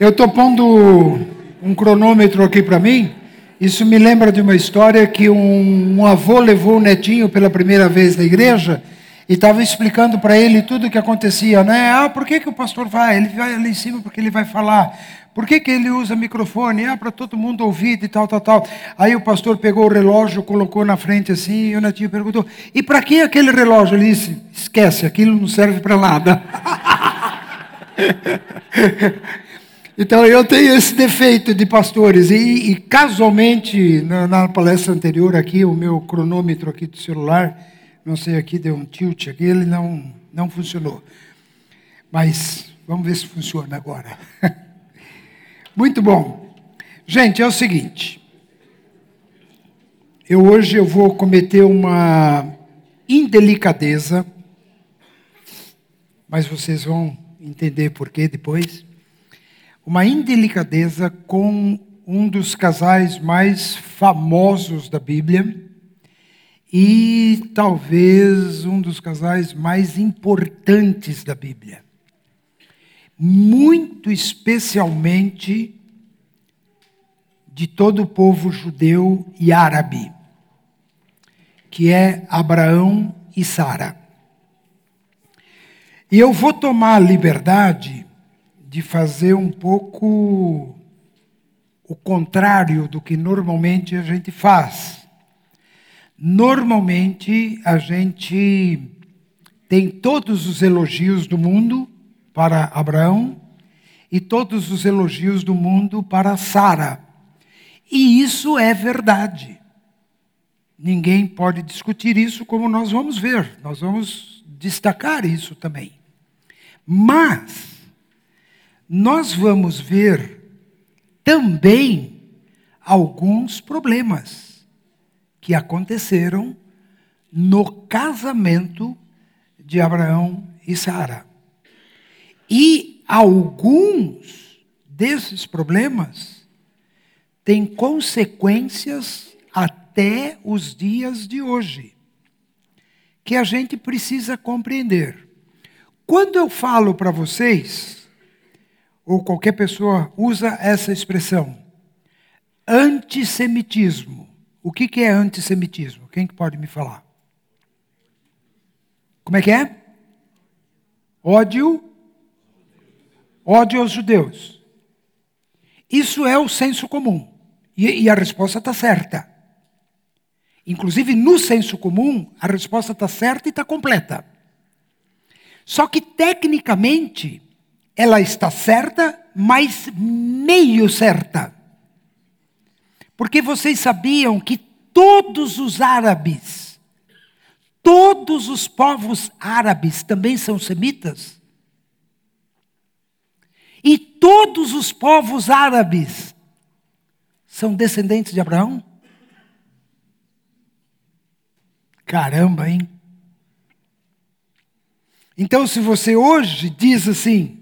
Eu estou pondo um cronômetro aqui para mim. Isso me lembra de uma história que um, um avô levou o netinho pela primeira vez na igreja e estava explicando para ele tudo o que acontecia, né? Ah, por que, que o pastor vai? Ele vai ali em cima porque ele vai falar. Por que, que ele usa microfone? Ah, para todo mundo ouvir e tal, tal, tal. Aí o pastor pegou o relógio, colocou na frente assim, e o netinho perguntou: e para que aquele relógio? Ele disse: esquece, aquilo não serve para nada. Então eu tenho esse defeito de pastores e, e casualmente na, na, palestra anterior aqui o meu cronômetro aqui do celular, não sei aqui deu um tilt aqui, ele não não funcionou. Mas vamos ver se funciona agora. Muito bom. Gente, é o seguinte. Eu hoje eu vou cometer uma indelicadeza, mas vocês vão entender por quê depois uma indelicadeza com um dos casais mais famosos da Bíblia e talvez um dos casais mais importantes da Bíblia. Muito especialmente de todo o povo judeu e árabe, que é Abraão e Sara. E eu vou tomar a liberdade de fazer um pouco o contrário do que normalmente a gente faz. Normalmente a gente tem todos os elogios do mundo para Abraão e todos os elogios do mundo para Sara. E isso é verdade. Ninguém pode discutir isso, como nós vamos ver. Nós vamos destacar isso também. Mas nós vamos ver também alguns problemas que aconteceram no casamento de Abraão e Sara. E alguns desses problemas têm consequências até os dias de hoje, que a gente precisa compreender. Quando eu falo para vocês ou qualquer pessoa usa essa expressão. Antissemitismo. O que, que é antissemitismo? Quem que pode me falar? Como é que é? Ódio. Ódio aos judeus. Isso é o senso comum. E, e a resposta está certa. Inclusive, no senso comum, a resposta está certa e está completa. Só que, tecnicamente, ela está certa, mas meio certa. Porque vocês sabiam que todos os árabes, todos os povos árabes também são semitas? E todos os povos árabes são descendentes de Abraão? Caramba, hein? Então, se você hoje diz assim,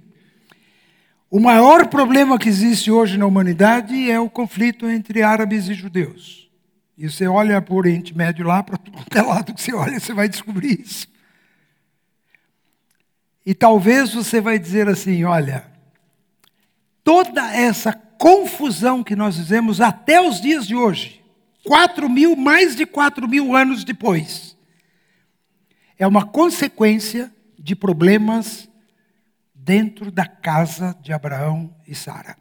o maior problema que existe hoje na humanidade é o conflito entre árabes e judeus. E você olha para o Oriente Médio lá, para todo é lado que você olha, você vai descobrir isso. E talvez você vai dizer assim: olha, toda essa confusão que nós vivemos até os dias de hoje, quatro mil, mais de quatro mil anos depois, é uma consequência de problemas dentro da casa de Abraão e Sara.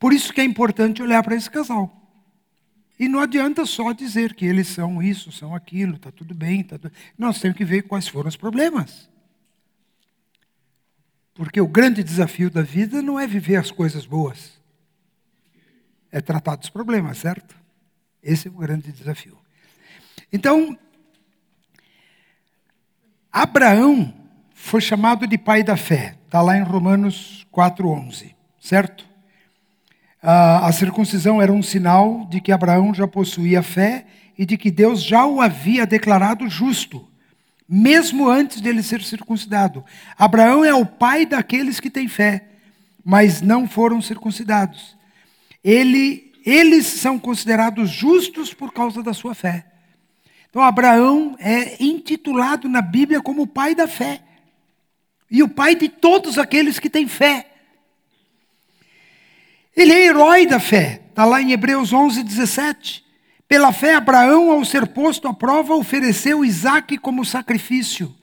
Por isso que é importante olhar para esse casal. E não adianta só dizer que eles são isso, são aquilo, está tudo bem. Tá tudo... Nós temos que ver quais foram os problemas. Porque o grande desafio da vida não é viver as coisas boas, é tratar dos problemas, certo? Esse é o grande desafio. Então, Abraão foi chamado de pai da fé. Está lá em Romanos 4,11, certo? a circuncisão era um sinal de que Abraão já possuía fé e de que Deus já o havia declarado justo, mesmo antes dele ser circuncidado. Abraão é o pai daqueles que têm fé, mas não foram circuncidados. Ele, eles são considerados justos por causa da sua fé. Então, Abraão é intitulado na Bíblia como o pai da fé. E o pai de todos aqueles que têm fé. Ele é herói da fé, está lá em Hebreus 11, 17. Pela fé, Abraão, ao ser posto à prova, ofereceu Isaac como sacrifício.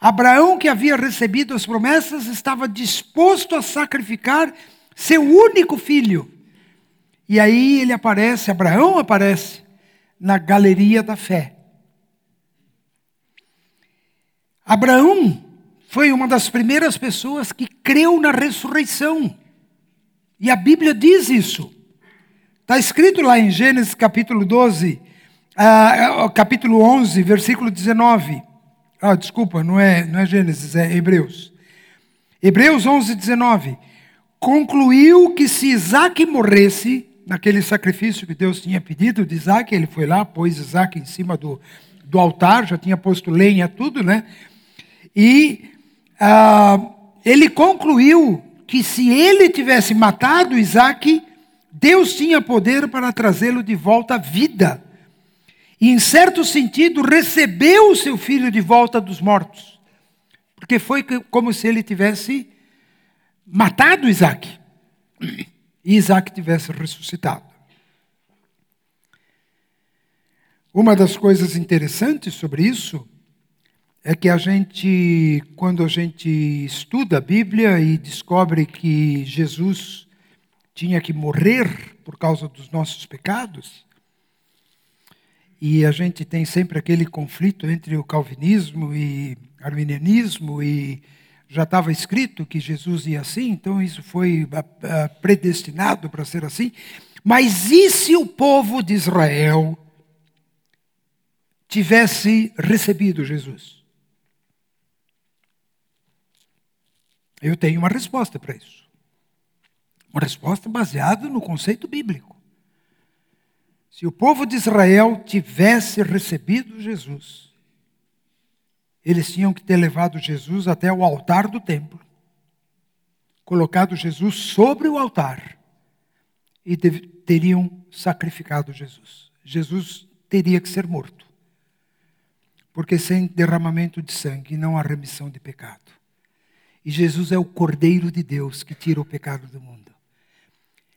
Abraão, que havia recebido as promessas, estava disposto a sacrificar seu único filho. E aí ele aparece, Abraão aparece, na galeria da fé. Abraão foi uma das primeiras pessoas que creu na ressurreição. E a Bíblia diz isso. Está escrito lá em Gênesis capítulo 12, uh, capítulo 11, versículo 19. Ah, desculpa, não é, não é Gênesis, é Hebreus. Hebreus 11, 19. Concluiu que se Isaac morresse, naquele sacrifício que Deus tinha pedido de Isaac, ele foi lá, pôs Isaac em cima do, do altar, já tinha posto lenha, tudo, né? E ah, ele concluiu que se ele tivesse matado Isaac, Deus tinha poder para trazê-lo de volta à vida. E, em certo sentido, recebeu o seu filho de volta dos mortos. Porque foi como se ele tivesse matado Isaac. E Isaac tivesse ressuscitado. Uma das coisas interessantes sobre isso é que a gente, quando a gente estuda a Bíblia e descobre que Jesus tinha que morrer por causa dos nossos pecados, e a gente tem sempre aquele conflito entre o calvinismo e arminianismo, e já estava escrito que Jesus ia assim, então isso foi ah, ah, predestinado para ser assim. Mas e se o povo de Israel tivesse recebido Jesus? Eu tenho uma resposta para isso. Uma resposta baseada no conceito bíblico. Se o povo de Israel tivesse recebido Jesus, eles tinham que ter levado Jesus até o altar do templo, colocado Jesus sobre o altar e teriam sacrificado Jesus. Jesus teria que ser morto, porque sem derramamento de sangue não há remissão de pecado. E Jesus é o Cordeiro de Deus que tira o pecado do mundo.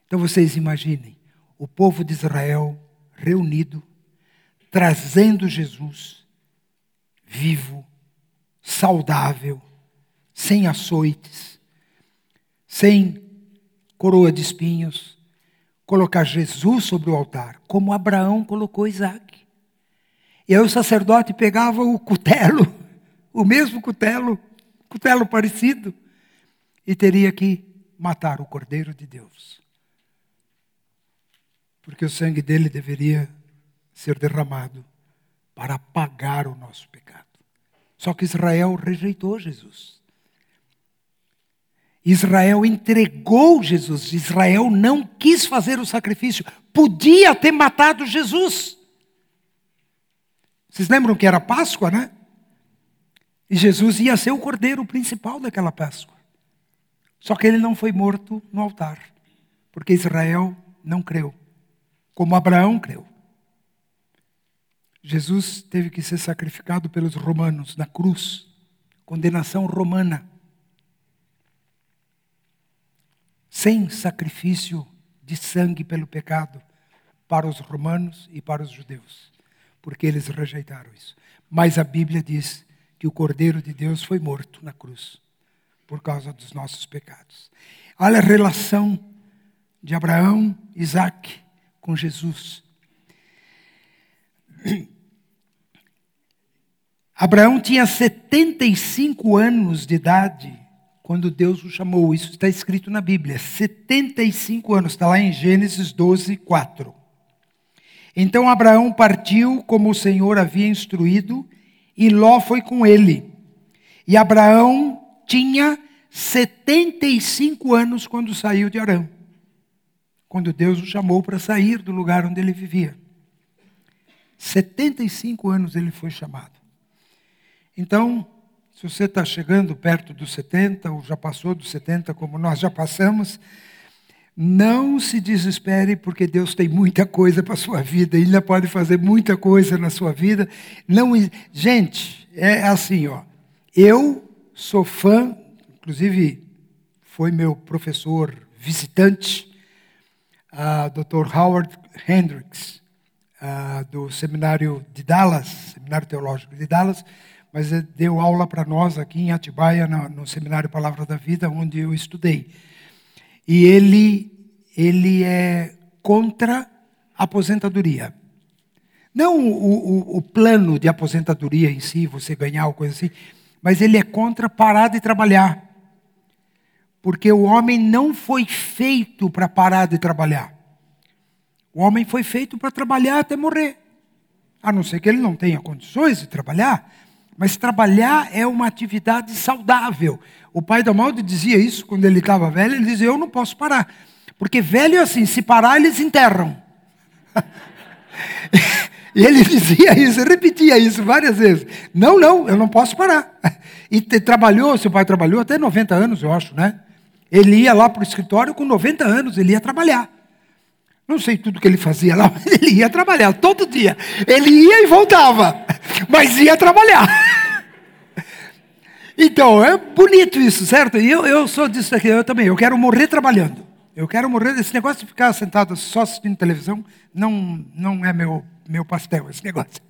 Então vocês imaginem o povo de Israel reunido, trazendo Jesus vivo, saudável, sem açoites, sem coroa de espinhos, colocar Jesus sobre o altar, como Abraão colocou Isaac. E aí o sacerdote pegava o cutelo, o mesmo cutelo, cutelo parecido, e teria que matar o Cordeiro de Deus. Porque o sangue dele deveria ser derramado para pagar o nosso pecado. Só que Israel rejeitou Jesus. Israel entregou Jesus. Israel não quis fazer o sacrifício. Podia ter matado Jesus. Vocês lembram que era Páscoa, né? E Jesus ia ser o cordeiro principal daquela Páscoa. Só que ele não foi morto no altar, porque Israel não creu, como Abraão creu. Jesus teve que ser sacrificado pelos romanos na cruz, condenação romana. Sem sacrifício de sangue pelo pecado para os romanos e para os judeus, porque eles rejeitaram isso. Mas a Bíblia diz que o Cordeiro de Deus foi morto na cruz por causa dos nossos pecados. Olha a relação de Abraão, Isaac com Jesus. Abraão tinha 75 anos de idade quando Deus o chamou. Isso está escrito na Bíblia. 75 anos, está lá em Gênesis 12, 4. Então Abraão partiu como o Senhor havia instruído e Ló foi com ele. E Abraão tinha 75 anos quando saiu de Arã, quando Deus o chamou para sair do lugar onde ele vivia. 75 anos ele foi chamado. Então, se você está chegando perto dos 70, ou já passou dos 70, como nós já passamos, não se desespere, porque Deus tem muita coisa para a sua vida, Ele ainda pode fazer muita coisa na sua vida. Não, gente, é assim, ó. Eu sou fã inclusive foi meu professor visitante, uh, Dr. Howard Hendricks, do seminário de Dallas, seminário teológico de Dallas, mas deu aula para nós aqui em Atibaia, no, no seminário Palavra da Vida, onde eu estudei. E ele, ele é contra a aposentadoria. Não o, o, o, plano de aposentadoria em si, você ganhar ou coisa assim, mas ele é contra parar de trabalhar. Porque o homem não foi feito para parar de trabalhar. O homem foi feito para trabalhar até morrer. A não ser que ele não tenha condições de trabalhar, mas trabalhar é uma atividade saudável. O pai da Malde dizia isso quando ele estava velho, ele dizia: Eu não posso parar. Porque velho é assim, se parar, eles enterram. e ele dizia isso, repetia isso várias vezes. Não, não, eu não posso parar. E trabalhou, seu pai trabalhou até 90 anos, eu acho, né? Ele ia lá para o escritório com 90 anos, ele ia trabalhar. Não sei tudo que ele fazia lá, mas ele ia trabalhar todo dia. Ele ia e voltava, mas ia trabalhar. Então, é bonito isso, certo? E eu, eu sou disso aqui, eu também. Eu quero morrer trabalhando. Eu quero morrer. Esse negócio de ficar sentado só assistindo televisão não, não é meu, meu pastel, esse negócio.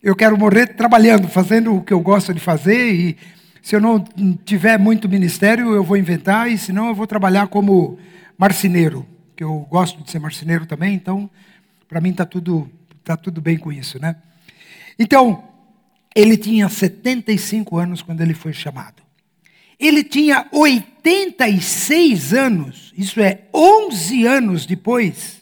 Eu quero morrer trabalhando, fazendo o que eu gosto de fazer. E se eu não tiver muito ministério, eu vou inventar. E se não, eu vou trabalhar como marceneiro que eu gosto de ser marceneiro também, então para mim está tudo, tá tudo bem com isso, né? Então, ele tinha 75 anos quando ele foi chamado. Ele tinha 86 anos, isso é, 11 anos depois,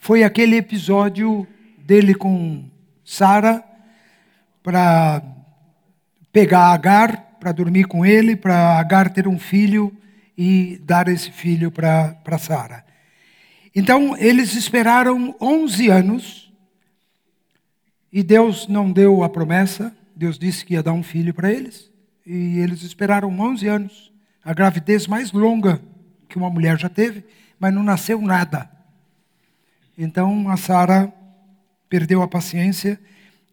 foi aquele episódio dele com Sara para pegar Agar, para dormir com ele, para Agar ter um filho e dar esse filho para Sara. Então, eles esperaram 11 anos e Deus não deu a promessa. Deus disse que ia dar um filho para eles. E eles esperaram 11 anos. A gravidez mais longa que uma mulher já teve, mas não nasceu nada. Então, a Sara perdeu a paciência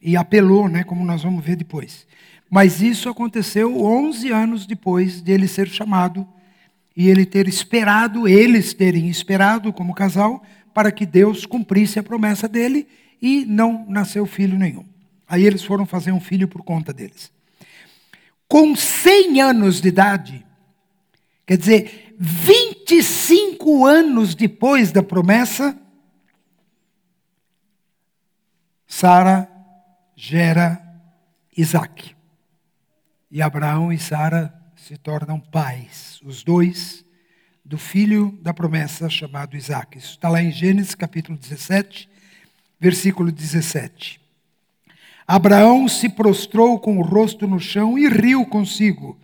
e apelou, né, como nós vamos ver depois. Mas isso aconteceu 11 anos depois de ele ser chamado e ele ter esperado, eles terem esperado como casal, para que Deus cumprisse a promessa dele e não nasceu filho nenhum. Aí eles foram fazer um filho por conta deles. Com 100 anos de idade, quer dizer, 25 anos depois da promessa, Sara gera Isaac. E Abraão e Sara se tornam pais, os dois, do filho da promessa chamado Isaac. Isso está lá em Gênesis capítulo 17, versículo 17. Abraão se prostrou com o rosto no chão e riu consigo.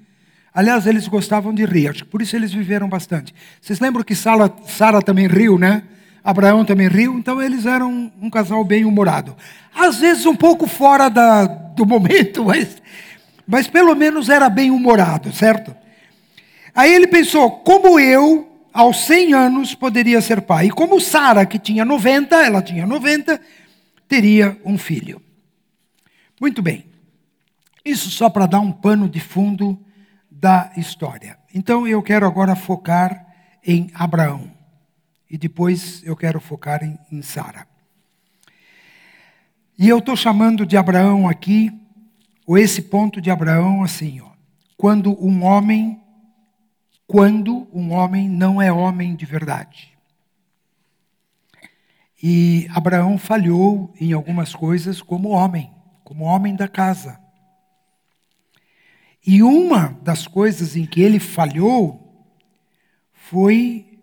Aliás, eles gostavam de rir, acho que por isso eles viveram bastante. Vocês lembram que Sara, Sara também riu, né? Abraão também riu, então eles eram um casal bem humorado. Às vezes um pouco fora da, do momento, mas mas pelo menos era bem humorado, certo? Aí ele pensou: como eu, aos 100 anos, poderia ser pai? E como Sara, que tinha 90, ela tinha 90, teria um filho. Muito bem. Isso só para dar um pano de fundo da história. Então eu quero agora focar em Abraão. E depois eu quero focar em, em Sara. E eu estou chamando de Abraão aqui ou esse ponto de Abraão assim, ó, quando um homem quando um homem não é homem de verdade. E Abraão falhou em algumas coisas como homem, como homem da casa. E uma das coisas em que ele falhou foi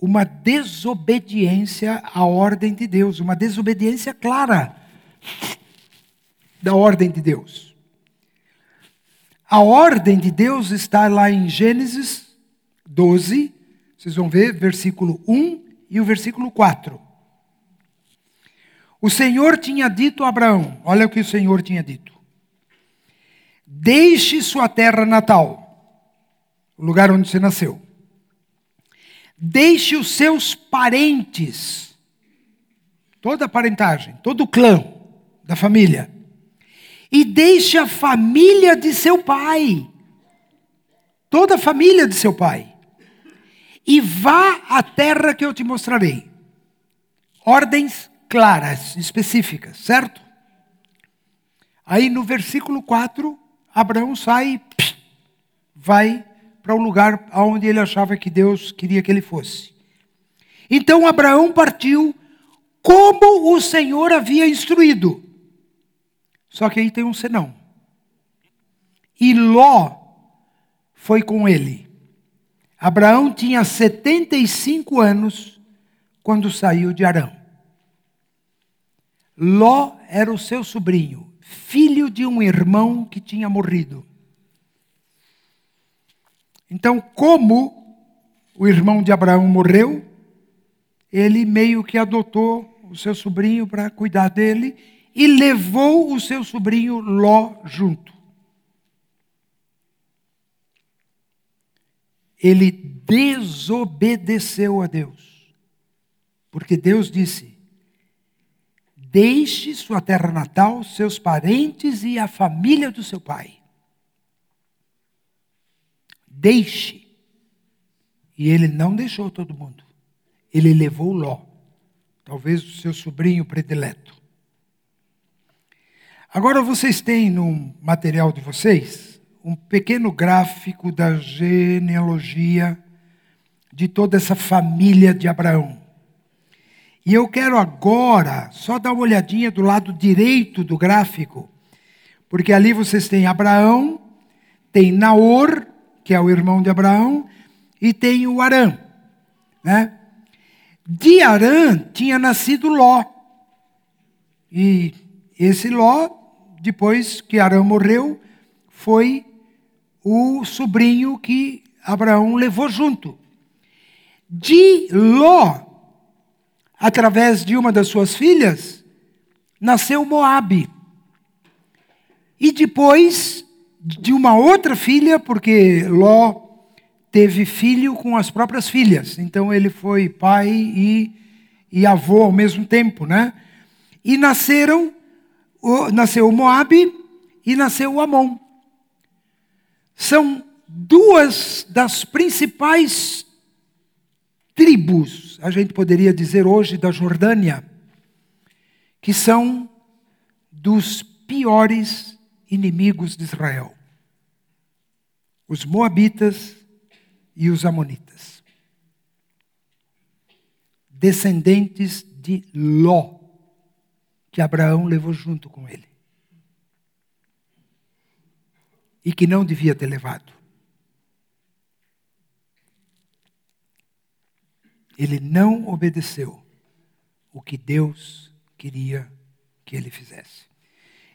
uma desobediência à ordem de Deus, uma desobediência clara da ordem de Deus. A ordem de Deus está lá em Gênesis 12, vocês vão ver, versículo 1 e o versículo 4. O Senhor tinha dito a Abraão: olha o que o Senhor tinha dito. Deixe sua terra natal, o lugar onde você nasceu. Deixe os seus parentes, toda a parentagem, todo o clã da família e deixe a família de seu pai. toda a família de seu pai, e vá à terra que eu te mostrarei. Ordens claras, específicas, certo? Aí no versículo 4, Abraão sai, vai para o lugar onde ele achava que Deus queria que ele fosse. Então Abraão partiu como o Senhor havia instruído. Só que aí tem um senão. E Ló foi com ele. Abraão tinha 75 anos quando saiu de Arão. Ló era o seu sobrinho, filho de um irmão que tinha morrido. Então, como o irmão de Abraão morreu, ele meio que adotou o seu sobrinho para cuidar dele e levou o seu sobrinho Ló junto. Ele desobedeceu a Deus. Porque Deus disse: Deixe sua terra natal, seus parentes e a família do seu pai. Deixe. E ele não deixou todo mundo. Ele levou Ló, talvez o seu sobrinho predileto. Agora vocês têm no material de vocês um pequeno gráfico da genealogia de toda essa família de Abraão. E eu quero agora só dar uma olhadinha do lado direito do gráfico, porque ali vocês têm Abraão, tem Naor, que é o irmão de Abraão, e tem o Arã. Né? De Arã tinha nascido Ló. E esse Ló depois que Arão morreu, foi o sobrinho que Abraão levou junto. De Ló, através de uma das suas filhas, nasceu Moabe. E depois de uma outra filha, porque Ló teve filho com as próprias filhas. Então ele foi pai e, e avô ao mesmo tempo, né? E nasceram nasceu Moabe e nasceu Amon. São duas das principais tribos, a gente poderia dizer hoje, da Jordânia, que são dos piores inimigos de Israel: os Moabitas e os Amonitas. Descendentes de Ló que Abraão levou junto com ele. E que não devia ter levado. Ele não obedeceu o que Deus queria que ele fizesse.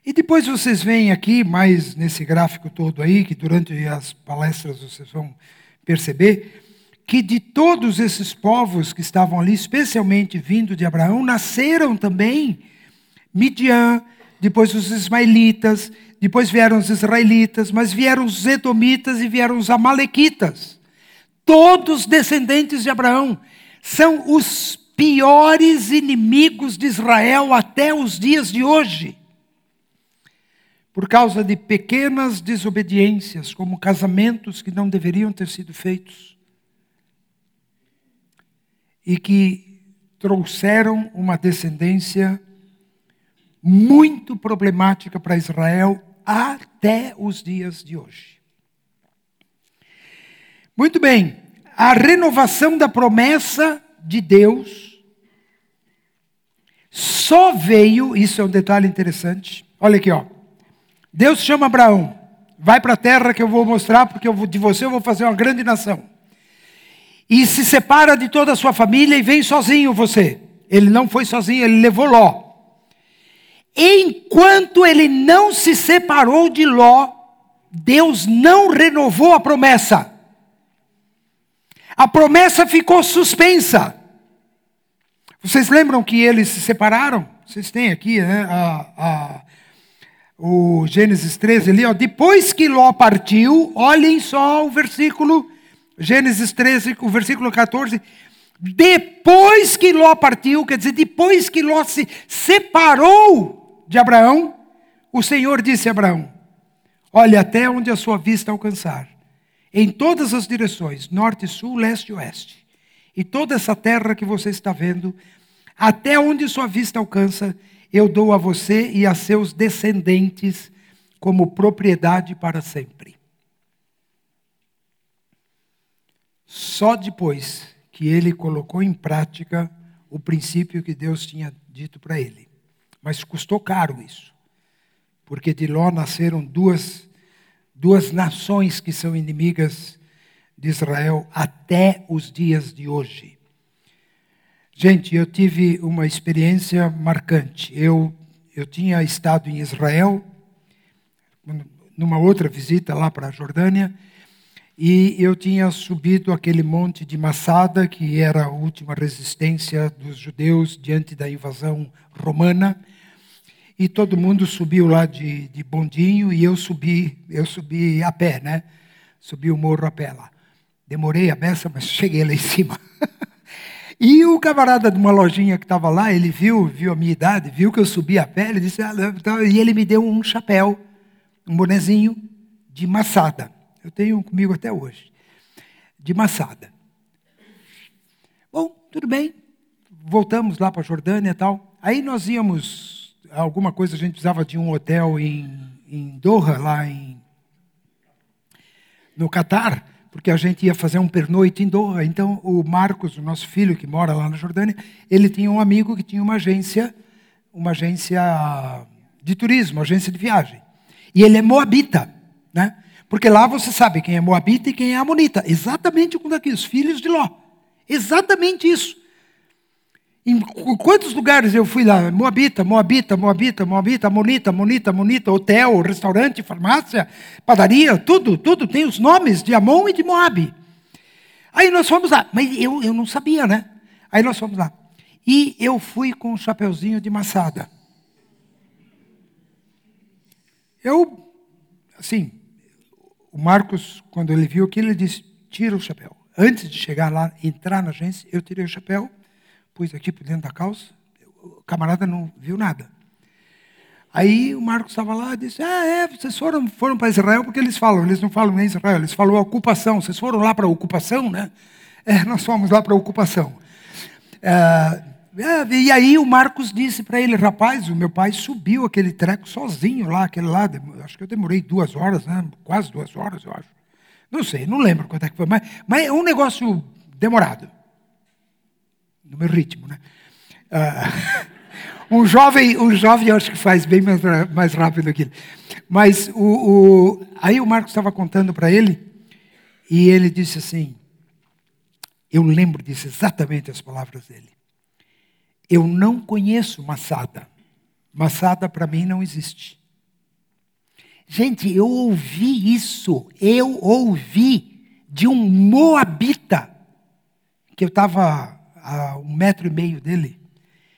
E depois vocês veem aqui, mais nesse gráfico todo aí, que durante as palestras vocês vão perceber, que de todos esses povos que estavam ali, especialmente vindo de Abraão, nasceram também Midian, depois os ismaelitas, depois vieram os israelitas, mas vieram os edomitas e vieram os amalequitas. Todos descendentes de Abraão são os piores inimigos de Israel até os dias de hoje. Por causa de pequenas desobediências, como casamentos que não deveriam ter sido feitos. E que trouxeram uma descendência muito problemática para Israel até os dias de hoje. Muito bem, a renovação da promessa de Deus só veio, isso é um detalhe interessante. Olha aqui, ó. Deus chama Abraão, vai para a terra que eu vou mostrar, porque eu, de você eu vou fazer uma grande nação. E se separa de toda a sua família e vem sozinho você. Ele não foi sozinho, ele levou Ló. Enquanto ele não se separou de Ló, Deus não renovou a promessa. A promessa ficou suspensa. Vocês lembram que eles se separaram? Vocês têm aqui né, a, a, o Gênesis 13 ali. Ó. Depois que Ló partiu, olhem só o versículo, Gênesis 13, o versículo 14. Depois que Ló partiu, quer dizer, depois que Ló se separou de Abraão, o Senhor disse a Abraão: Olha até onde a sua vista alcançar. em todas as direções, norte, sul, leste e oeste. E toda essa terra que você está vendo, até onde sua vista alcança, eu dou a você e a seus descendentes como propriedade para sempre. Só depois que ele colocou em prática o princípio que Deus tinha dito para ele. Mas custou caro isso, porque de Ló nasceram duas, duas nações que são inimigas de Israel até os dias de hoje. Gente, eu tive uma experiência marcante. Eu, eu tinha estado em Israel, numa outra visita lá para a Jordânia, e eu tinha subido aquele monte de Massada, que era a última resistência dos judeus diante da invasão romana. E todo mundo subiu lá de, de bondinho e eu subi, eu subi a pé, né? Subi o morro a pé lá. Demorei a beça, mas cheguei lá em cima. e o camarada de uma lojinha que estava lá, ele viu, viu a minha idade, viu que eu subi a pé, ele disse, ah, e ele me deu um chapéu, um bonezinho de maçada. Eu tenho um comigo até hoje, de maçada. Bom, tudo bem. Voltamos lá para a Jordânia e tal. Aí nós íamos, alguma coisa, a gente precisava de um hotel em, em Doha, lá em, no Catar, porque a gente ia fazer um pernoite em Doha. Então, o Marcos, o nosso filho que mora lá na Jordânia, ele tinha um amigo que tinha uma agência, uma agência de turismo, agência de viagem. E ele é moabita, né? Porque lá você sabe quem é Moabita e quem é Amonita. Exatamente como daqui, os filhos de Ló. Exatamente isso. Em quantos lugares eu fui lá? Moabita, Moabita, Moabita, Moabita, Amonita, Amonita, Amonita, hotel, restaurante, farmácia, padaria, tudo, tudo tem os nomes de Amon e de Moabe. Aí nós fomos lá, mas eu, eu não sabia, né? Aí nós fomos lá. E eu fui com um chapeuzinho de maçada. Eu, assim, o Marcos, quando ele viu aquilo, ele disse: tira o chapéu. Antes de chegar lá, entrar na agência, eu tirei o chapéu, pus aqui por dentro da calça, o camarada não viu nada. Aí o Marcos estava lá e disse: Ah, é, vocês foram, foram para Israel, porque eles falam, eles não falam nem Israel, eles falam ocupação. Vocês foram lá para ocupação, né? É, nós fomos lá para ocupação. É, é, e aí o Marcos disse para ele, rapaz, o meu pai subiu aquele treco sozinho lá, aquele lá, acho que eu demorei duas horas, né? quase duas horas, eu acho. Não sei, não lembro quanto é que foi, mas, mas é um negócio demorado. No meu ritmo, né? Uh, um jovem, um jovem acho que faz bem mais, mais rápido aquilo. Mas o, o aí o Marcos estava contando para ele, e ele disse assim, eu lembro disso exatamente as palavras dele. Eu não conheço Massada. Massada para mim não existe. Gente, eu ouvi isso. Eu ouvi de um moabita, que eu estava a um metro e meio dele.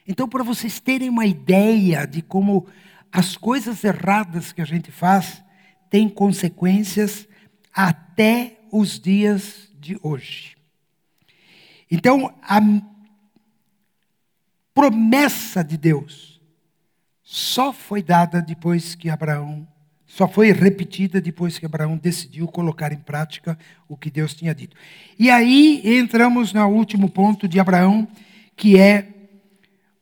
Então, para vocês terem uma ideia de como as coisas erradas que a gente faz têm consequências até os dias de hoje. Então, a promessa de Deus só foi dada depois que Abraão, só foi repetida depois que Abraão decidiu colocar em prática o que Deus tinha dito. E aí entramos no último ponto de Abraão, que é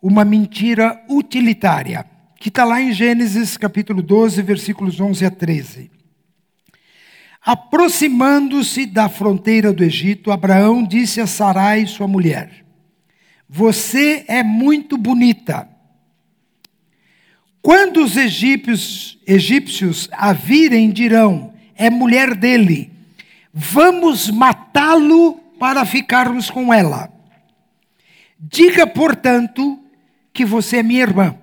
uma mentira utilitária, que está lá em Gênesis capítulo 12, versículos 11 a 13. Aproximando-se da fronteira do Egito, Abraão disse a Sarai, sua mulher: você é muito bonita. Quando os egípcios, egípcios a virem, dirão: é mulher dele. Vamos matá-lo para ficarmos com ela. Diga, portanto, que você é minha irmã.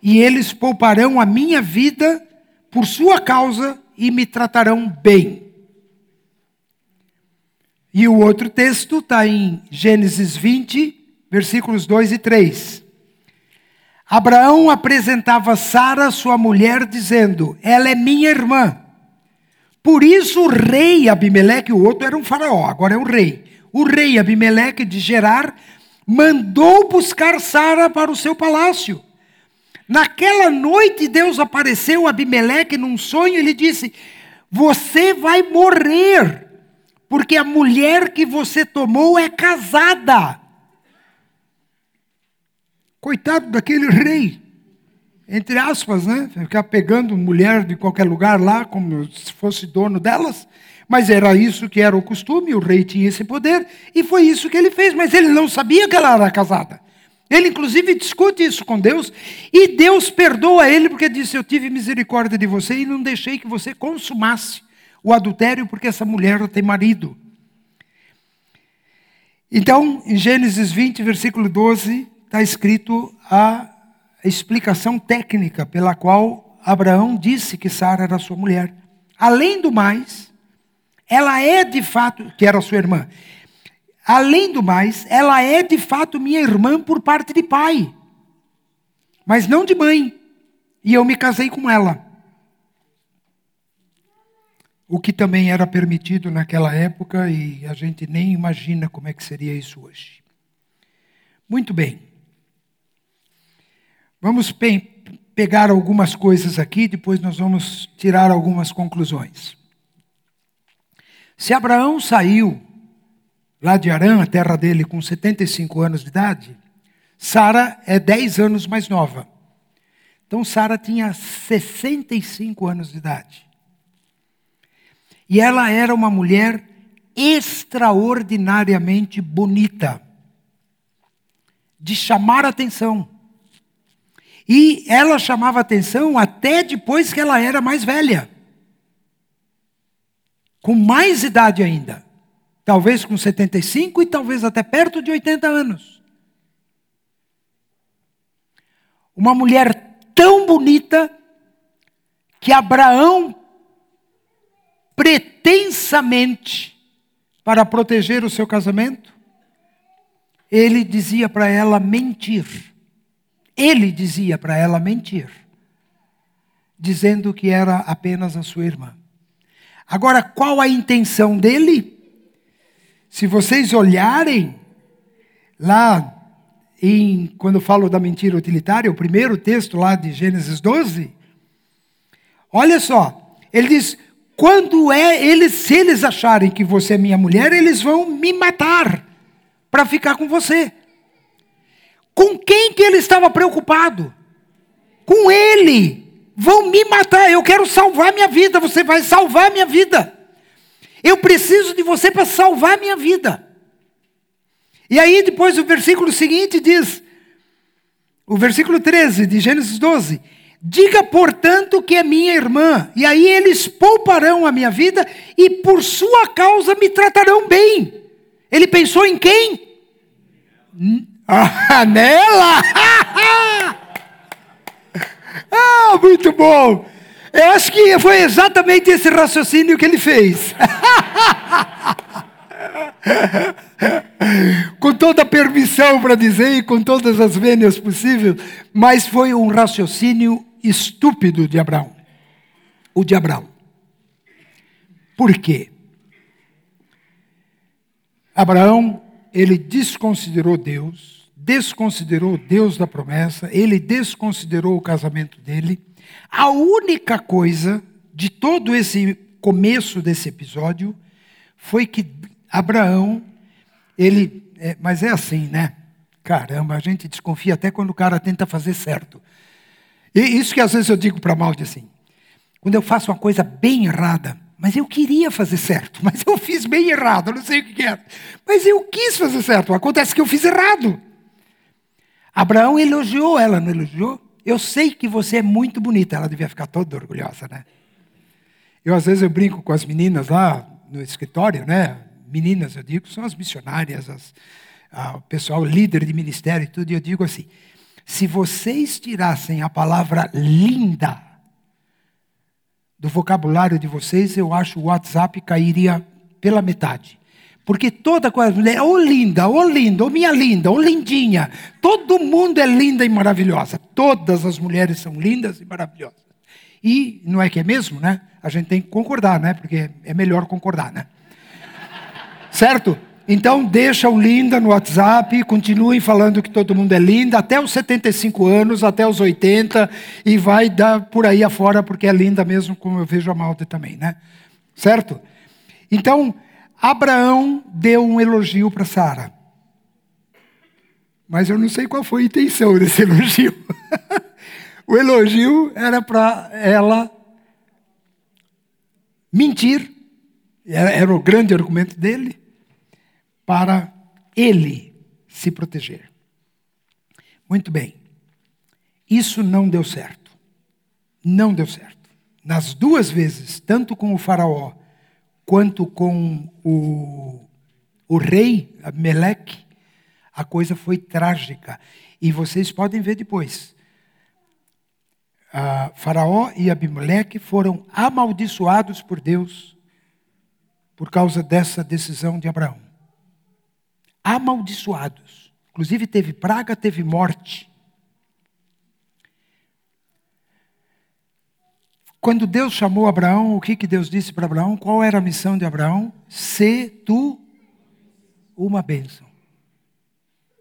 E eles pouparão a minha vida por sua causa e me tratarão bem. E o outro texto está em Gênesis 20, versículos 2 e 3. Abraão apresentava Sara, sua mulher, dizendo: Ela é minha irmã. Por isso o rei Abimeleque, o outro era um faraó, agora é um rei. O rei Abimeleque de Gerar mandou buscar Sara para o seu palácio. Naquela noite Deus apareceu a Abimeleque num sonho e lhe disse: Você vai morrer, porque a mulher que você tomou é casada. Coitado daquele rei, entre aspas, né? Ficar pegando mulher de qualquer lugar lá, como se fosse dono delas. Mas era isso que era o costume, o rei tinha esse poder, e foi isso que ele fez, mas ele não sabia que ela era casada. Ele, inclusive, discute isso com Deus, e Deus perdoa ele, porque disse: Eu tive misericórdia de você e não deixei que você consumasse o adultério, porque essa mulher tem marido. Então, em Gênesis 20, versículo 12, está escrito a explicação técnica pela qual Abraão disse que Sara era sua mulher. Além do mais, ela é de fato, que era sua irmã. Além do mais, ela é de fato minha irmã por parte de pai, mas não de mãe. E eu me casei com ela. O que também era permitido naquela época e a gente nem imagina como é que seria isso hoje. Muito bem. Vamos pe pegar algumas coisas aqui, depois nós vamos tirar algumas conclusões. Se Abraão saiu lá de Arã, a terra dele, com 75 anos de idade, Sara é 10 anos mais nova. Então Sara tinha 65 anos de idade. E ela era uma mulher extraordinariamente bonita, de chamar atenção. E ela chamava atenção até depois que ela era mais velha com mais idade ainda, talvez com 75 e talvez até perto de 80 anos. Uma mulher tão bonita que Abraão pretensamente para proteger o seu casamento, ele dizia para ela mentir. Ele dizia para ela mentir, dizendo que era apenas a sua irmã. Agora, qual a intenção dele? Se vocês olharem lá em quando eu falo da mentira utilitária, o primeiro texto lá de Gênesis 12, olha só, ele diz: quando é eles, se eles acharem que você é minha mulher, eles vão me matar para ficar com você. Com quem que ele estava preocupado? Com ele vão me matar, eu quero salvar minha vida, você vai salvar minha vida. Eu preciso de você para salvar minha vida. E aí depois o versículo seguinte diz, o versículo 13 de Gênesis 12, Diga, portanto, que é minha irmã, e aí eles pouparão a minha vida e por sua causa me tratarão bem. Ele pensou em quem? Ah, nela! Ah, muito bom! Eu acho que foi exatamente esse raciocínio que ele fez. com toda a permissão para dizer e com todas as vênias possíveis, mas foi um raciocínio estúpido de Abraão. O de Abraão. Por quê? Abraão, ele desconsiderou Deus, desconsiderou Deus da promessa, ele desconsiderou o casamento dele. A única coisa de todo esse começo desse episódio foi que Abraão, ele, é, mas é assim, né? Caramba, a gente desconfia até quando o cara tenta fazer certo. E isso que às vezes eu digo para Maldi assim, quando eu faço uma coisa bem errada, mas eu queria fazer certo, mas eu fiz bem errado, eu não sei o que era. Mas eu quis fazer certo, acontece que eu fiz errado. Abraão elogiou ela, não elogiou? Eu sei que você é muito bonita. Ela devia ficar toda orgulhosa, né? Eu, às vezes, eu brinco com as meninas lá no escritório, né? Meninas, eu digo, são as missionárias, as, a, o pessoal líder de ministério e tudo. E eu digo assim: se vocês tirassem a palavra linda do vocabulário de vocês, eu acho o WhatsApp cairia pela metade. Porque toda coisa, mulher, ô oh, linda, ô oh, linda, ô oh, minha linda, ô lindinha. Todo mundo é linda e maravilhosa. Todas as mulheres são lindas e maravilhosas. E não é que é mesmo, né? A gente tem que concordar, né? Porque é melhor concordar, né? certo? Então deixa o linda no WhatsApp, continuem falando que todo mundo é linda, até os 75 anos, até os 80, e vai dar por aí afora, porque é linda mesmo, como eu vejo a Malta também, né? Certo? Então, Abraão deu um elogio para Sara. Mas eu não sei qual foi a intenção desse elogio. o elogio era para ela mentir, era o grande argumento dele, para ele se proteger. Muito bem. Isso não deu certo. Não deu certo. Nas duas vezes, tanto com o Faraó quanto com o, o rei Meleque, a coisa foi trágica. E vocês podem ver depois. Uh, faraó e Abimeleque foram amaldiçoados por Deus por causa dessa decisão de Abraão. Amaldiçoados. Inclusive teve praga, teve morte. Quando Deus chamou Abraão, o que, que Deus disse para Abraão? Qual era a missão de Abraão? Se tu uma bênção.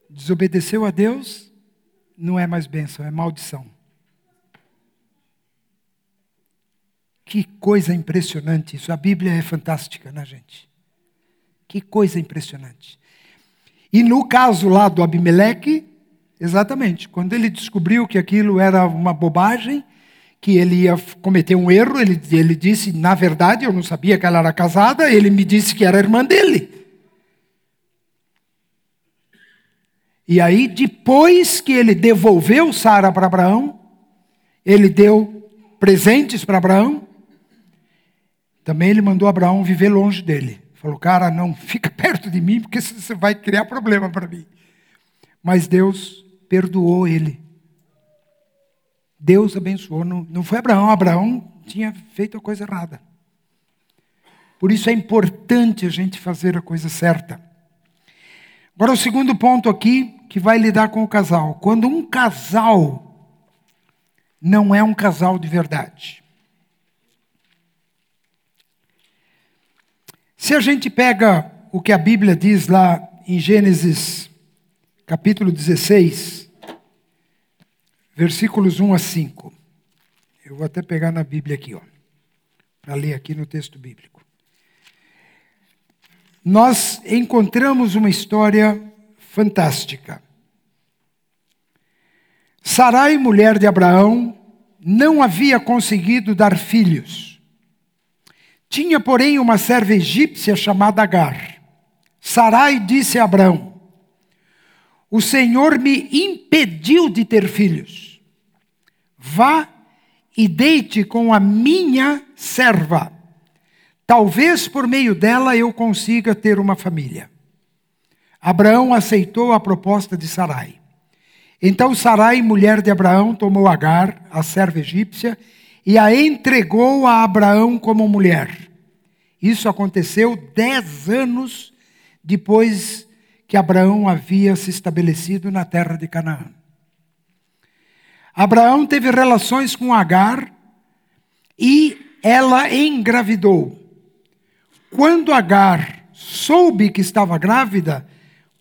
Desobedeceu a Deus, não é mais bênção, é maldição. Que coisa impressionante isso. A Bíblia é fantástica, né, gente? Que coisa impressionante. E no caso lá do Abimeleque, exatamente, quando ele descobriu que aquilo era uma bobagem, que ele ia cometer um erro. Ele, ele disse, na verdade, eu não sabia que ela era casada, ele me disse que era irmã dele. E aí, depois que ele devolveu Sara para Abraão, ele deu presentes para Abraão. Também ele mandou Abraão viver longe dele. Falou, cara, não fica perto de mim, porque você vai criar problema para mim. Mas Deus perdoou ele. Deus abençoou. Não, não foi Abraão, Abraão tinha feito a coisa errada. Por isso é importante a gente fazer a coisa certa. Agora, o segundo ponto aqui, que vai lidar com o casal. Quando um casal não é um casal de verdade. Se a gente pega o que a Bíblia diz lá em Gênesis, capítulo 16, versículos 1 a 5. Eu vou até pegar na Bíblia aqui, ó, para ler aqui no texto bíblico. Nós encontramos uma história fantástica. Sarai, mulher de Abraão, não havia conseguido dar filhos. Tinha, porém, uma serva egípcia chamada Agar. Sarai disse a Abraão: o Senhor me impediu de ter filhos. Vá e deite com a minha serva. Talvez por meio dela eu consiga ter uma família. Abraão aceitou a proposta de Sarai. Então Sarai, mulher de Abraão, tomou Agar, a serva egípcia, e a entregou a Abraão como mulher. Isso aconteceu dez anos depois que Abraão havia se estabelecido na terra de Canaã. Abraão teve relações com Agar e ela engravidou. Quando Agar soube que estava grávida,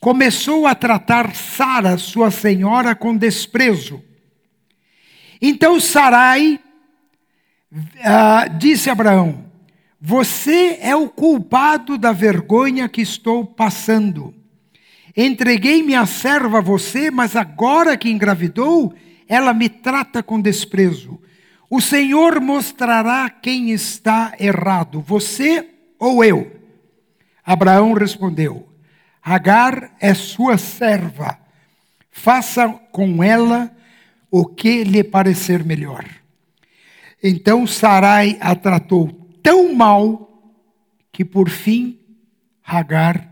começou a tratar Sara, sua senhora, com desprezo. Então Sarai uh, disse a Abraão: Você é o culpado da vergonha que estou passando. Entreguei minha serva a você, mas agora que engravidou, ela me trata com desprezo. O Senhor mostrará quem está errado, você ou eu? Abraão respondeu: Agar é sua serva, faça com ela o que lhe parecer melhor. Então Sarai a tratou tão mal que por fim Agar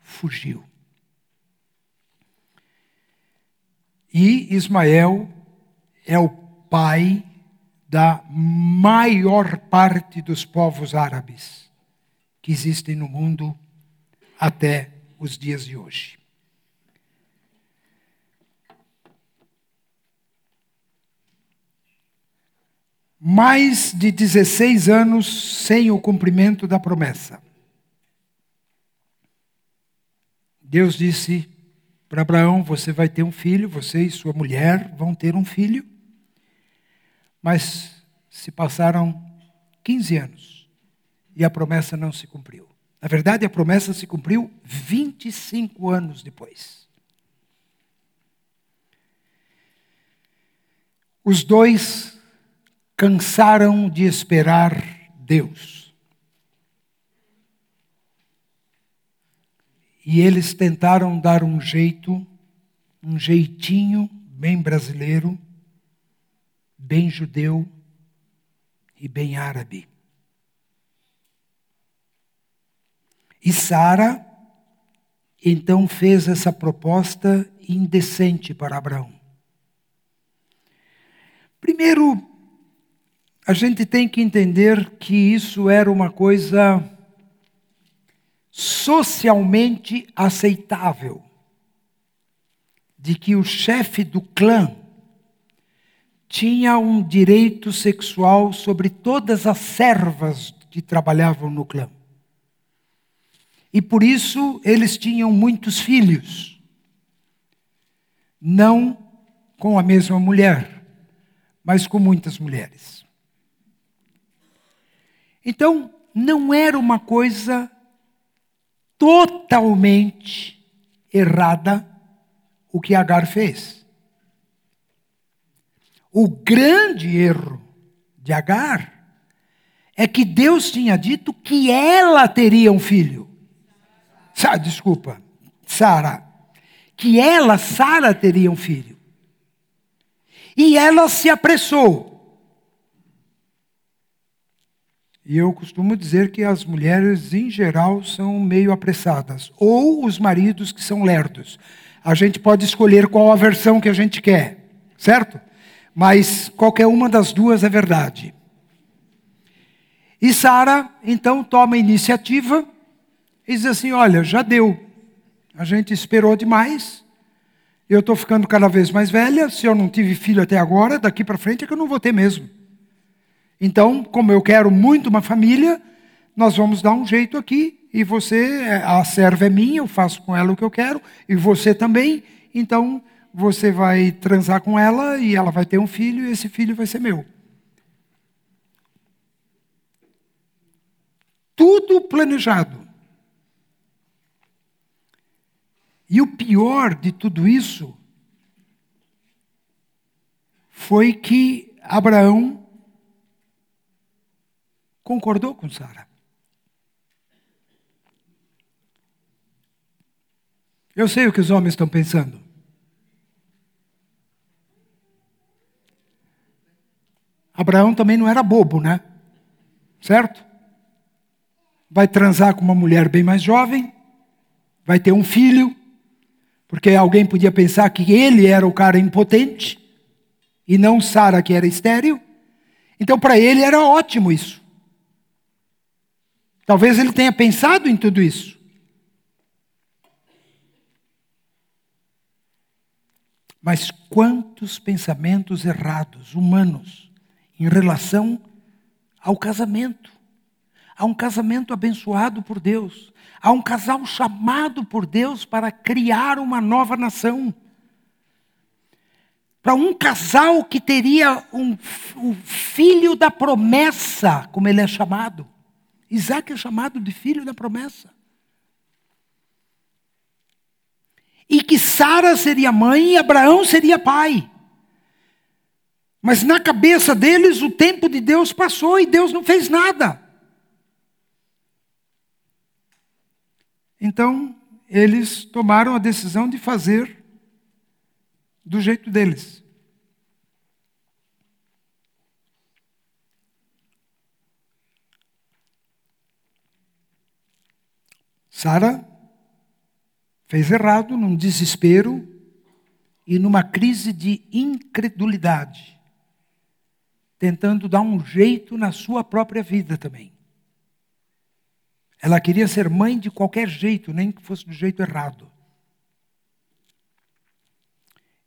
fugiu. E Ismael é o pai da maior parte dos povos árabes que existem no mundo até os dias de hoje. Mais de 16 anos sem o cumprimento da promessa. Deus disse: para Abraão: Você vai ter um filho, você e sua mulher vão ter um filho. Mas se passaram 15 anos e a promessa não se cumpriu. Na verdade, a promessa se cumpriu 25 anos depois. Os dois cansaram de esperar Deus. E eles tentaram dar um jeito, um jeitinho bem brasileiro, bem judeu e bem árabe. E Sara então fez essa proposta indecente para Abraão. Primeiro, a gente tem que entender que isso era uma coisa socialmente aceitável, de que o chefe do clã tinha um direito sexual sobre todas as servas que trabalhavam no clã. E por isso eles tinham muitos filhos, não com a mesma mulher mas com muitas mulheres. Então, não era uma coisa totalmente errada o que Agar fez. O grande erro de Agar é que Deus tinha dito que ela teria um filho. Sa desculpa, Sara. Que ela, Sara, teria um filho. E ela se apressou. E eu costumo dizer que as mulheres, em geral, são meio apressadas. Ou os maridos que são lerdos. A gente pode escolher qual a versão que a gente quer, certo? Mas qualquer uma das duas é verdade. E Sara, então, toma a iniciativa e diz assim: Olha, já deu. A gente esperou demais. Eu estou ficando cada vez mais velha. Se eu não tive filho até agora, daqui para frente é que eu não vou ter mesmo. Então, como eu quero muito uma família, nós vamos dar um jeito aqui. E você, a serva é minha, eu faço com ela o que eu quero, e você também. Então, você vai transar com ela e ela vai ter um filho, e esse filho vai ser meu. Tudo planejado. E o pior de tudo isso foi que Abraão concordou com Sara. Eu sei o que os homens estão pensando. Abraão também não era bobo, né? Certo? Vai transar com uma mulher bem mais jovem, vai ter um filho, porque alguém podia pensar que ele era o cara impotente e não Sara que era estéril. Então para ele era ótimo isso. Talvez ele tenha pensado em tudo isso. Mas quantos pensamentos errados, humanos, em relação ao casamento. A um casamento abençoado por Deus, Há um casal chamado por Deus para criar uma nova nação. Para um casal que teria um, um filho da promessa, como ele é chamado. Isaac é chamado de filho da promessa. E que Sara seria mãe e Abraão seria pai. Mas na cabeça deles o tempo de Deus passou e Deus não fez nada. Então, eles tomaram a decisão de fazer do jeito deles. Sara fez errado num desespero e numa crise de incredulidade, tentando dar um jeito na sua própria vida também. Ela queria ser mãe de qualquer jeito, nem que fosse do jeito errado.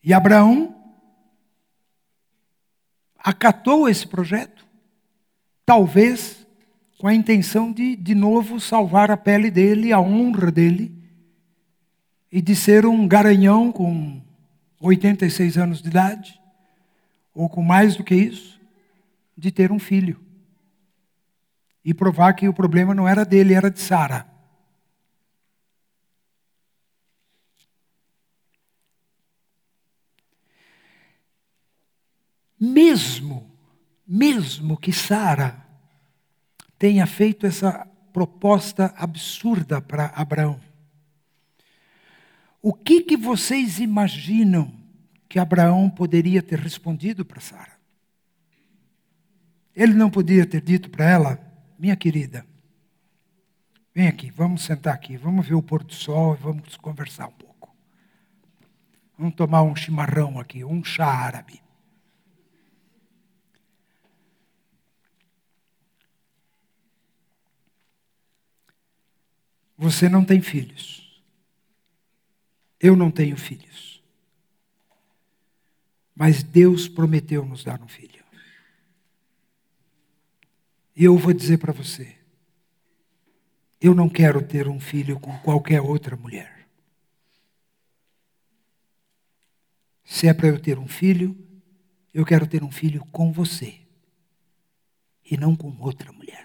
E Abraão acatou esse projeto, talvez com a intenção de, de novo, salvar a pele dele, a honra dele, e de ser um garanhão com 86 anos de idade, ou com mais do que isso, de ter um filho. e provar que o problema não era dele, era de Sara. Mesmo, mesmo que Sara tenha feito essa proposta absurda para Abraão, o que, que vocês imaginam que Abraão poderia ter respondido para Sara? Ele não podia ter dito para ela, minha querida, vem aqui, vamos sentar aqui, vamos ver o pôr do sol e vamos conversar um pouco. Vamos tomar um chimarrão aqui, um chá árabe. Você não tem filhos. Eu não tenho filhos. Mas Deus prometeu nos dar um filho. E eu vou dizer para você: eu não quero ter um filho com qualquer outra mulher. Se é para eu ter um filho, eu quero ter um filho com você e não com outra mulher.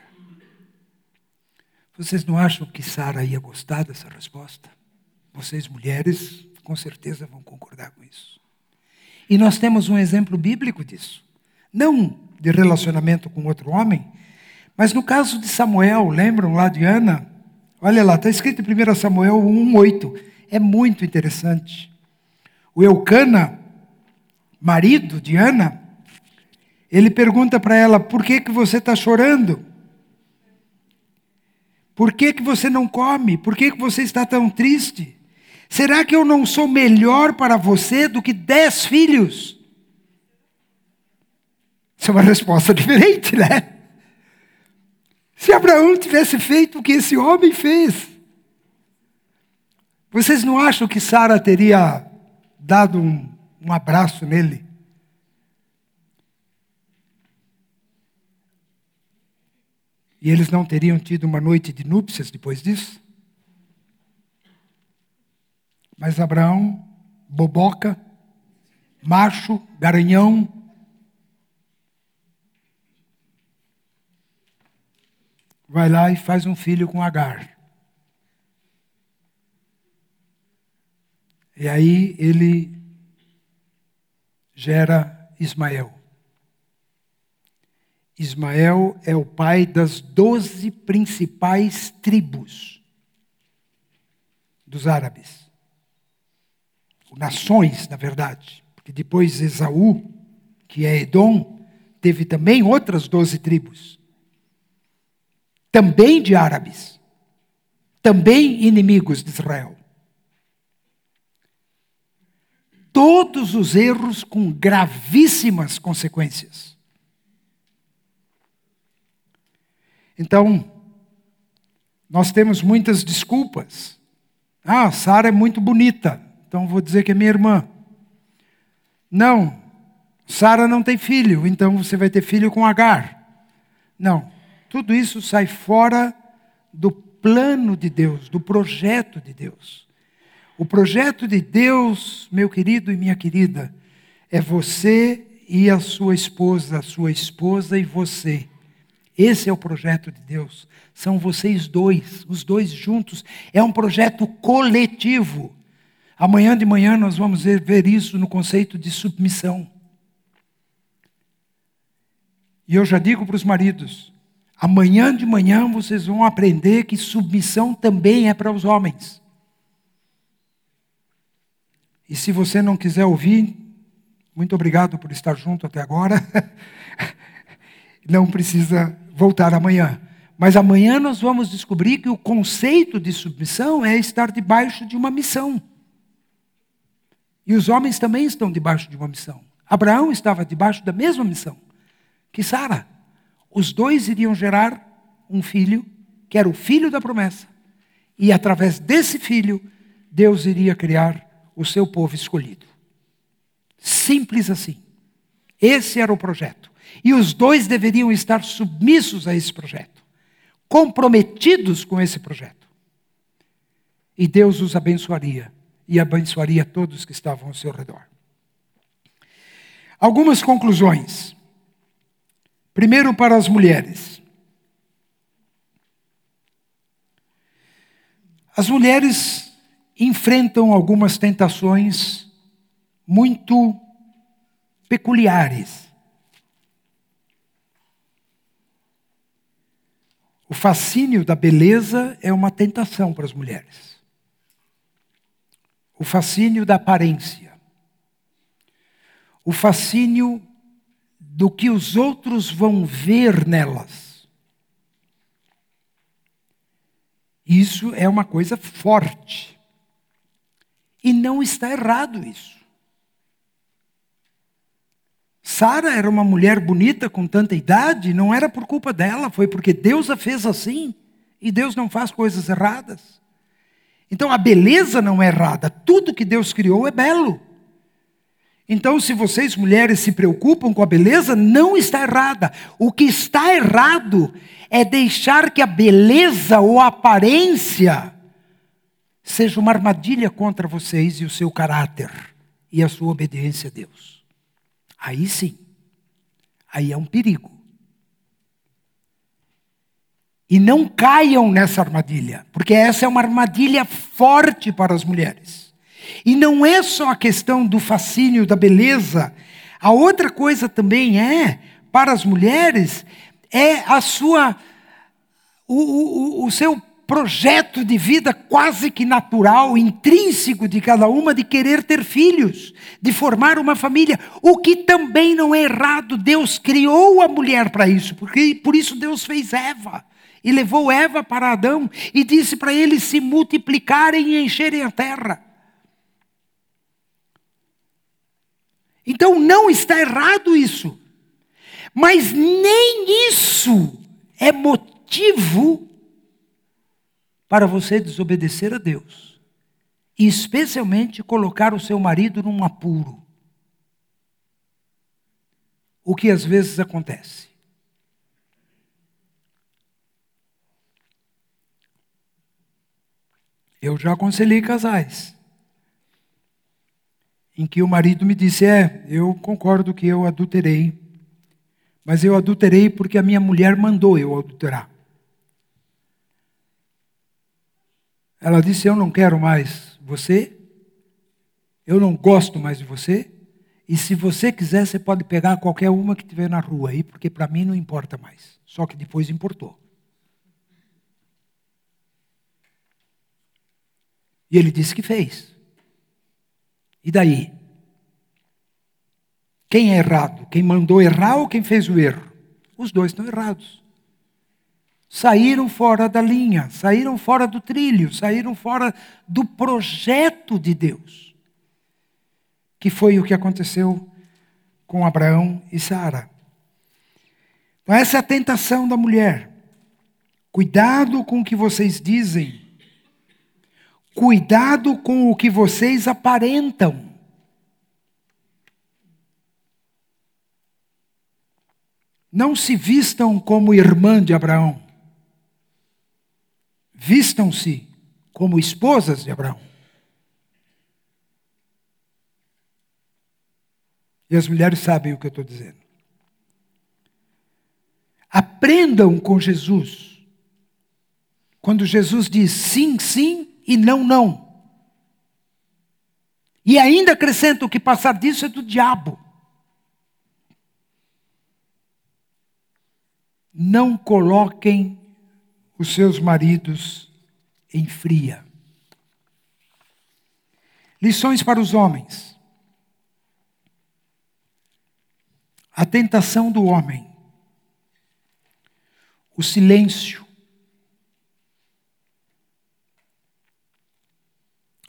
Vocês não acham que Sara ia gostar dessa resposta? Vocês, mulheres, com certeza vão concordar com isso. E nós temos um exemplo bíblico disso. Não de relacionamento com outro homem, mas no caso de Samuel, lembram lá de Ana? Olha lá, está escrito em 1 Samuel 1,8. É muito interessante. O Eucana, marido de Ana, ele pergunta para ela: por que, que você está chorando? Por que, que você não come? Por que, que você está tão triste? Será que eu não sou melhor para você do que dez filhos? Isso é uma resposta diferente, né? Se Abraão tivesse feito o que esse homem fez, vocês não acham que Sara teria dado um, um abraço nele? E eles não teriam tido uma noite de núpcias depois disso? Mas Abraão, boboca, macho, garanhão, vai lá e faz um filho com Agar. E aí ele gera Ismael. Ismael é o pai das doze principais tribos dos árabes nações, na verdade, porque depois Esaú, que é Edom, teve também outras doze tribos, também de árabes, também inimigos de Israel. Todos os erros com gravíssimas consequências. Então, nós temos muitas desculpas. Ah, Sara é muito bonita. Então vou dizer que é minha irmã. Não, Sara não tem filho, então você vai ter filho com Agar. Não, tudo isso sai fora do plano de Deus, do projeto de Deus. O projeto de Deus, meu querido e minha querida, é você e a sua esposa, a sua esposa e você. Esse é o projeto de Deus. São vocês dois, os dois juntos. É um projeto coletivo. Amanhã de manhã nós vamos ver isso no conceito de submissão. E eu já digo para os maridos: amanhã de manhã vocês vão aprender que submissão também é para os homens. E se você não quiser ouvir, muito obrigado por estar junto até agora. não precisa voltar amanhã. Mas amanhã nós vamos descobrir que o conceito de submissão é estar debaixo de uma missão. E os homens também estão debaixo de uma missão. Abraão estava debaixo da mesma missão que Sara. Os dois iriam gerar um filho, que era o filho da promessa. E através desse filho, Deus iria criar o seu povo escolhido. Simples assim. Esse era o projeto. E os dois deveriam estar submissos a esse projeto, comprometidos com esse projeto. E Deus os abençoaria, e abençoaria todos que estavam ao seu redor. Algumas conclusões. Primeiro, para as mulheres. As mulheres enfrentam algumas tentações muito peculiares. O fascínio da beleza é uma tentação para as mulheres. O fascínio da aparência. O fascínio do que os outros vão ver nelas. Isso é uma coisa forte. E não está errado isso. Sara era uma mulher bonita com tanta idade, não era por culpa dela, foi porque Deus a fez assim. E Deus não faz coisas erradas. Então a beleza não é errada, tudo que Deus criou é belo. Então, se vocês mulheres se preocupam com a beleza, não está errada. O que está errado é deixar que a beleza ou a aparência seja uma armadilha contra vocês e o seu caráter e a sua obediência a Deus. Aí sim, aí é um perigo. E não caiam nessa armadilha, porque essa é uma armadilha forte para as mulheres. E não é só a questão do fascínio da beleza. A outra coisa também é, para as mulheres, é a sua, o, o, o seu projeto de vida quase que natural, intrínseco de cada uma, de querer ter filhos, de formar uma família. O que também não é errado, Deus criou a mulher para isso, porque por isso Deus fez Eva. E levou Eva para Adão e disse para eles se multiplicarem e encherem a terra. Então não está errado isso. Mas nem isso é motivo para você desobedecer a Deus. E especialmente colocar o seu marido num apuro. O que às vezes acontece. Eu já aconselhei casais em que o marido me disse: É, eu concordo que eu adulterei, mas eu adulterei porque a minha mulher mandou eu adulterar. Ela disse: Eu não quero mais você, eu não gosto mais de você, e se você quiser, você pode pegar qualquer uma que tiver na rua aí, porque para mim não importa mais. Só que depois importou. E ele disse que fez. E daí? Quem é errado? Quem mandou errar ou quem fez o erro? Os dois estão errados. Saíram fora da linha, saíram fora do trilho, saíram fora do projeto de Deus. Que foi o que aconteceu com Abraão e Sara. Então, essa é a tentação da mulher. Cuidado com o que vocês dizem Cuidado com o que vocês aparentam. Não se vistam como irmã de Abraão. Vistam-se como esposas de Abraão. E as mulheres sabem o que eu estou dizendo. Aprendam com Jesus. Quando Jesus diz sim, sim, e não, não. E ainda acrescento que passar disso é do diabo. Não coloquem os seus maridos em fria. Lições para os homens. A tentação do homem. O silêncio.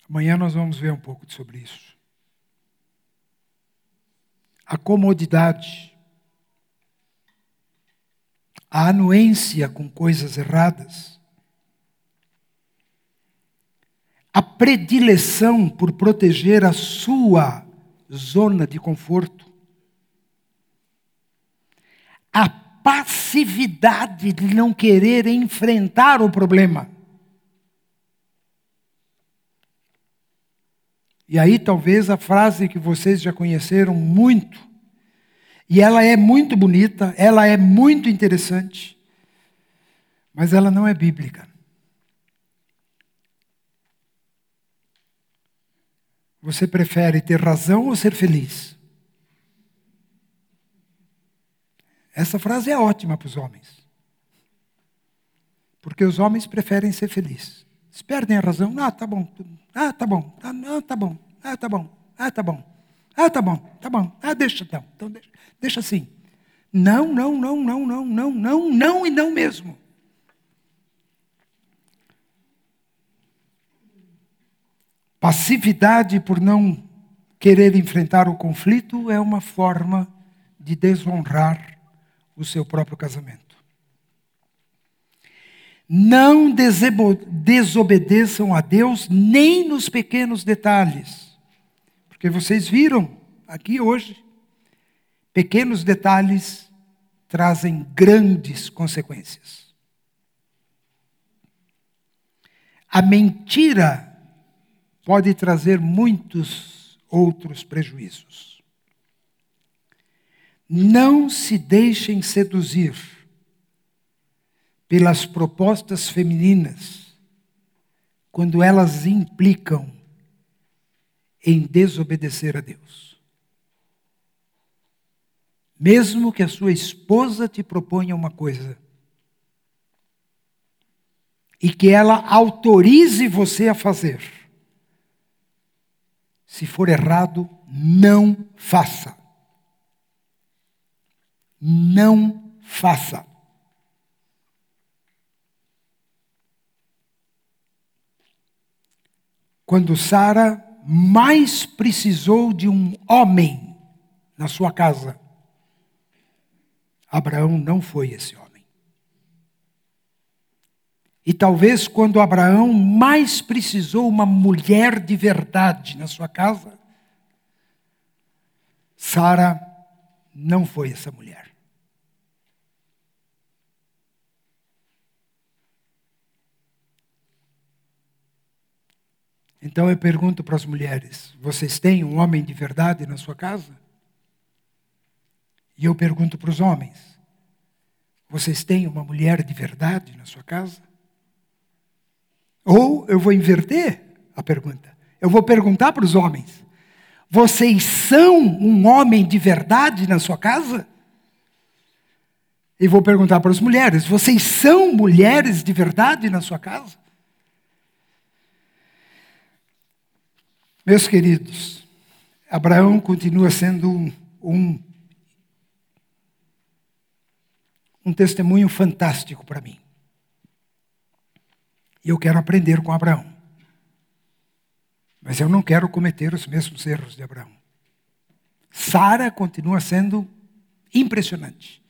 Amanhã nós vamos ver um pouco sobre isso. A comodidade, a anuência com coisas erradas, a predileção por proteger a sua zona de conforto, a passividade de não querer enfrentar o problema. E aí talvez a frase que vocês já conheceram muito, e ela é muito bonita, ela é muito interessante, mas ela não é bíblica. Você prefere ter razão ou ser feliz? Essa frase é ótima para os homens. Porque os homens preferem ser felizes. Se perdem a razão, ah, tá bom, ah, tá bom, ah, não, tá bom, ah, tá bom, ah, tá bom, ah, tá bom, tá bom, ah, deixa então, então deixa, deixa assim. Não, não, não, não, não, não, não, não e não mesmo. Passividade por não querer enfrentar o conflito é uma forma de desonrar o seu próprio casamento. Não desobedeçam a Deus nem nos pequenos detalhes. Porque vocês viram aqui hoje, pequenos detalhes trazem grandes consequências. A mentira pode trazer muitos outros prejuízos. Não se deixem seduzir pelas propostas femininas, quando elas implicam em desobedecer a Deus. Mesmo que a sua esposa te proponha uma coisa e que ela autorize você a fazer, se for errado, não faça. Não faça. quando Sara mais precisou de um homem na sua casa. Abraão não foi esse homem. E talvez quando Abraão mais precisou uma mulher de verdade na sua casa, Sara não foi essa mulher. Então eu pergunto para as mulheres: vocês têm um homem de verdade na sua casa? E eu pergunto para os homens: vocês têm uma mulher de verdade na sua casa? Ou eu vou inverter a pergunta. Eu vou perguntar para os homens: vocês são um homem de verdade na sua casa? E vou perguntar para as mulheres: vocês são mulheres de verdade na sua casa? Meus queridos, Abraão continua sendo um, um, um testemunho fantástico para mim. E eu quero aprender com Abraão. Mas eu não quero cometer os mesmos erros de Abraão. Sara continua sendo impressionante.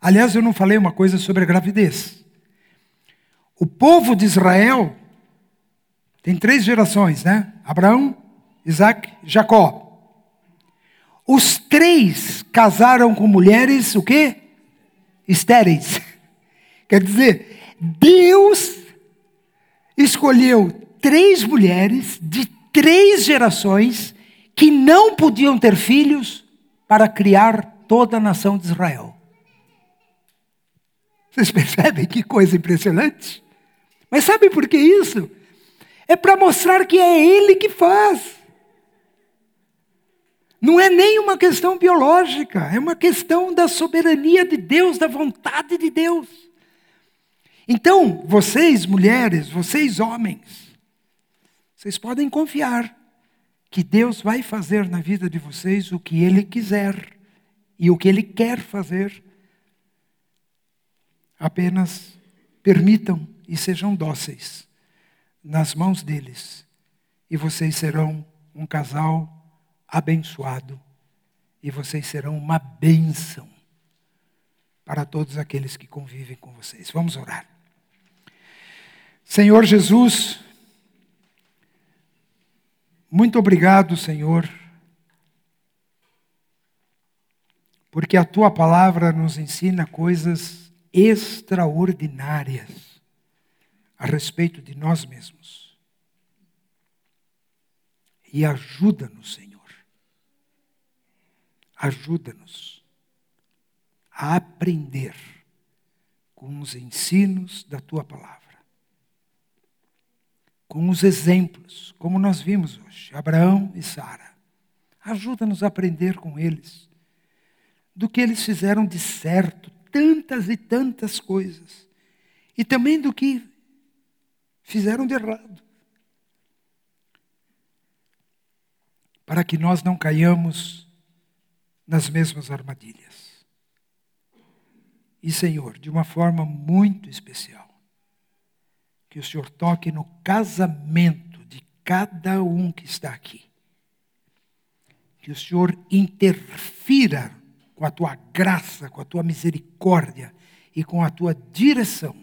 Aliás, eu não falei uma coisa sobre a gravidez. O povo de Israel tem três gerações, né? Abraão, Isaac, Jacó. Os três casaram com mulheres o quê? Estéreis. Quer dizer, Deus escolheu três mulheres de três gerações que não podiam ter filhos para criar toda a nação de Israel. Vocês percebem que coisa impressionante? Mas sabe por que isso? É para mostrar que é Ele que faz. Não é nem uma questão biológica, é uma questão da soberania de Deus, da vontade de Deus. Então, vocês mulheres, vocês homens, vocês podem confiar que Deus vai fazer na vida de vocês o que Ele quiser e o que Ele quer fazer. Apenas permitam e sejam dóceis nas mãos deles e vocês serão um casal abençoado e vocês serão uma bênção para todos aqueles que convivem com vocês. Vamos orar. Senhor Jesus, muito obrigado, Senhor, porque a tua palavra nos ensina coisas extraordinárias a respeito de nós mesmos. E ajuda-nos, Senhor. Ajuda-nos a aprender com os ensinos da tua palavra. com os exemplos, como nós vimos hoje, Abraão e Sara. Ajuda-nos a aprender com eles do que eles fizeram de certo, tantas e tantas coisas, e também do que fizeram de errado. Para que nós não caiamos nas mesmas armadilhas. E, Senhor, de uma forma muito especial, que o Senhor toque no casamento de cada um que está aqui. Que o Senhor interfira com a tua graça, com a tua misericórdia e com a tua direção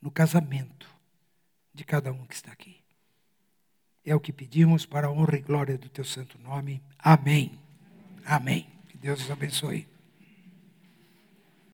no casamento de cada um que está aqui. É o que pedimos para a honra e glória do teu santo nome. Amém. Amém. Que Deus os abençoe.